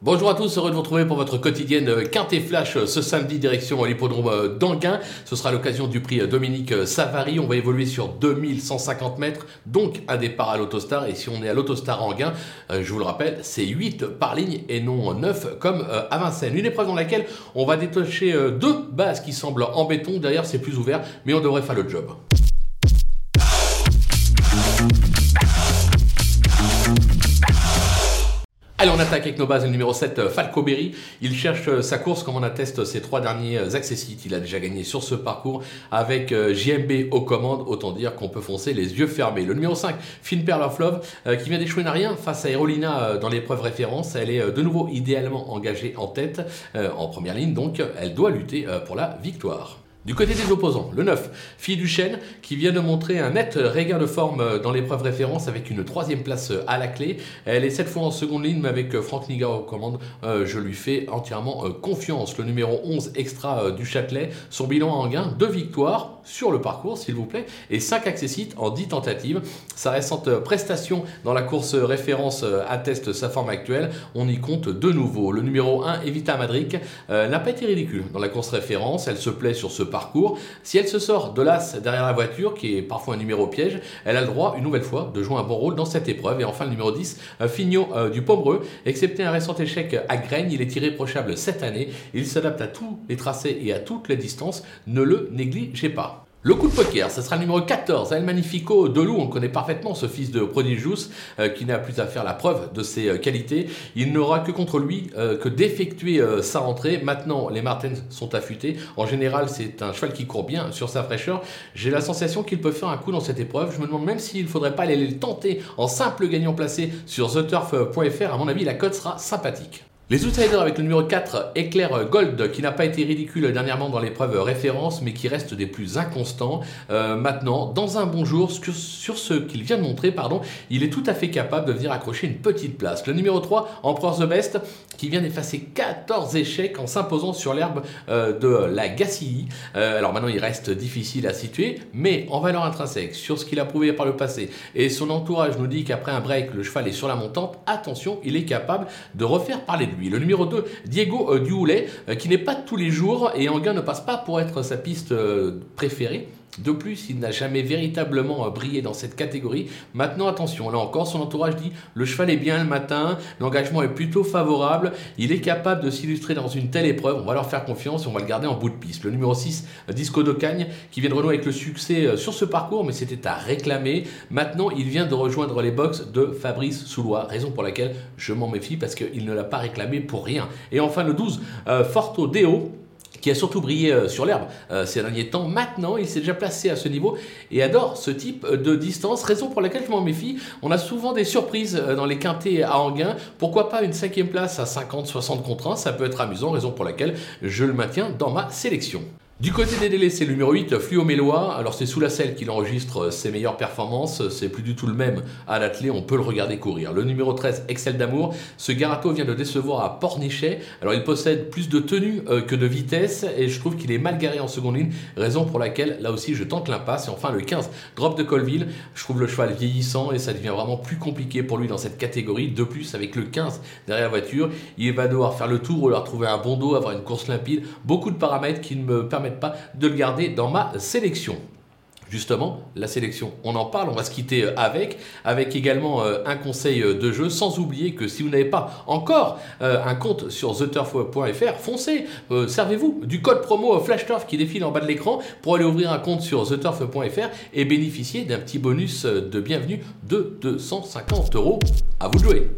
Bonjour à tous, heureux de vous retrouver pour votre quotidienne Quintet Flash ce samedi direction l'hippodrome d'Anguin. Ce sera l'occasion du prix Dominique Savary. On va évoluer sur 2150 mètres, donc un départ à l'autostar. Et si on est à l'autostar Anguin, euh, je vous le rappelle, c'est 8 par ligne et non 9 comme euh, à Vincennes. Une épreuve dans laquelle on va détacher euh, deux bases qui semblent en béton. Derrière, c'est plus ouvert, mais on devrait faire le job. Allez, on attaque avec nos bases. Le numéro 7, euh, Falco Berry. Il cherche euh, sa course, comme on atteste ses trois derniers euh, accessites. Il a déjà gagné sur ce parcours avec JMB aux commandes. Autant dire qu'on peut foncer les yeux fermés. Le numéro 5, Finn of Love, qui vient d'échouer n'a rien face à Aerolina dans l'épreuve référence. Elle est de nouveau idéalement engagée en tête, en première ligne. Donc, elle doit lutter pour la victoire. Du côté des opposants, le 9, Fille du Chêne, qui vient de montrer un net regain de forme dans l'épreuve référence avec une troisième place à la clé. Elle est cette fois en seconde ligne, mais avec Franck Niga aux commandes, euh, je lui fais entièrement euh, confiance. Le numéro 11 extra euh, du Châtelet, son bilan en gain, deux victoires sur le parcours, s'il vous plaît, et 5 accessites en 10 tentatives. Sa récente prestation dans la course référence atteste sa forme actuelle. On y compte de nouveau. Le numéro 1, Evita Madric, n'a pas été ridicule dans la course référence. Elle se plaît sur ce parcours Si elle se sort de l'as derrière la voiture, qui est parfois un numéro piège, elle a le droit, une nouvelle fois, de jouer un bon rôle dans cette épreuve. Et enfin, le numéro 10, euh, Fignot euh, du Pomereux. Excepté un récent échec à Graigne, il est irréprochable cette année. Il s'adapte à tous les tracés et à toutes les distances. Ne le négligez pas. Le coup de poker, ce sera le numéro 14, El Magnifico de Loup. On connaît parfaitement ce fils de Prodigious euh, qui n'a plus à faire la preuve de ses euh, qualités. Il n'aura que contre lui euh, que d'effectuer sa rentrée. Maintenant, les Martins sont affûtés. En général, c'est un cheval qui court bien sur sa fraîcheur. J'ai la sensation qu'il peut faire un coup dans cette épreuve. Je me demande même s'il ne faudrait pas aller le tenter en simple gagnant placé sur theturf.fr. À mon avis, la cote sera sympathique. Les outsiders avec le numéro 4, Éclair Gold, qui n'a pas été ridicule dernièrement dans l'épreuve référence, mais qui reste des plus inconstants. Euh, maintenant, dans un bon jour, sur, ce qu'il vient de montrer, pardon, il est tout à fait capable de venir accrocher une petite place. Le numéro 3, Emperor the Best, qui vient d'effacer 14 échecs en s'imposant sur l'herbe euh, de la Gacilly. Euh, alors maintenant, il reste difficile à situer, mais en valeur intrinsèque, sur ce qu'il a prouvé par le passé, et son entourage nous dit qu'après un break, le cheval est sur la montante, attention, il est capable de refaire parler de le numéro 2, Diego Duhoulet, euh, qui n'est pas tous les jours et Anguin ne passe pas pour être sa piste euh, préférée. De plus, il n'a jamais véritablement brillé dans cette catégorie. Maintenant, attention, là encore, son entourage dit le cheval est bien le matin, l'engagement est plutôt favorable, il est capable de s'illustrer dans une telle épreuve, on va leur faire confiance et on va le garder en bout de piste. Le numéro 6, Disco d'Ocagne, qui vient de renouer avec le succès sur ce parcours, mais c'était à réclamer. Maintenant, il vient de rejoindre les box de Fabrice Soulois, raison pour laquelle je m'en méfie parce qu'il ne l'a pas réclamé pour rien. Et enfin, le 12, euh, Forto Deo qui a surtout brillé euh, sur l'herbe euh, ces derniers temps. Maintenant, il s'est déjà placé à ce niveau et adore ce type de distance, raison pour laquelle je m'en méfie. On a souvent des surprises dans les quintés à Anguin. Pourquoi pas une cinquième place à 50-60 contre 1 Ça peut être amusant, raison pour laquelle je le maintiens dans ma sélection. Du côté des délais, c'est le numéro 8, Fluo Mélois. Alors c'est sous la selle qu'il enregistre ses meilleures performances. C'est plus du tout le même à l'athlé, on peut le regarder courir. Le numéro 13, Excel d'amour. Ce Garato vient de décevoir à Pornichet. Alors il possède plus de tenue euh, que de vitesse et je trouve qu'il est mal garé en seconde ligne. Raison pour laquelle là aussi je tente l'impasse. Et enfin le 15, Drop de Colville. Je trouve le cheval vieillissant et ça devient vraiment plus compliqué pour lui dans cette catégorie. De plus, avec le 15 derrière la voiture, il va devoir faire le tour ou leur trouver un bon dos, avoir une course limpide. Beaucoup de paramètres qui ne me permettent pas de le garder dans ma sélection. Justement, la sélection, on en parle, on va se quitter euh, avec, avec également euh, un conseil euh, de jeu, sans oublier que si vous n'avez pas encore un compte sur theturf.fr, foncez, servez-vous du code promo FlashTurf qui défile en bas de l'écran pour aller ouvrir un compte sur theturf.fr et bénéficier d'un petit bonus de bienvenue de 250 euros. À vous de jouer.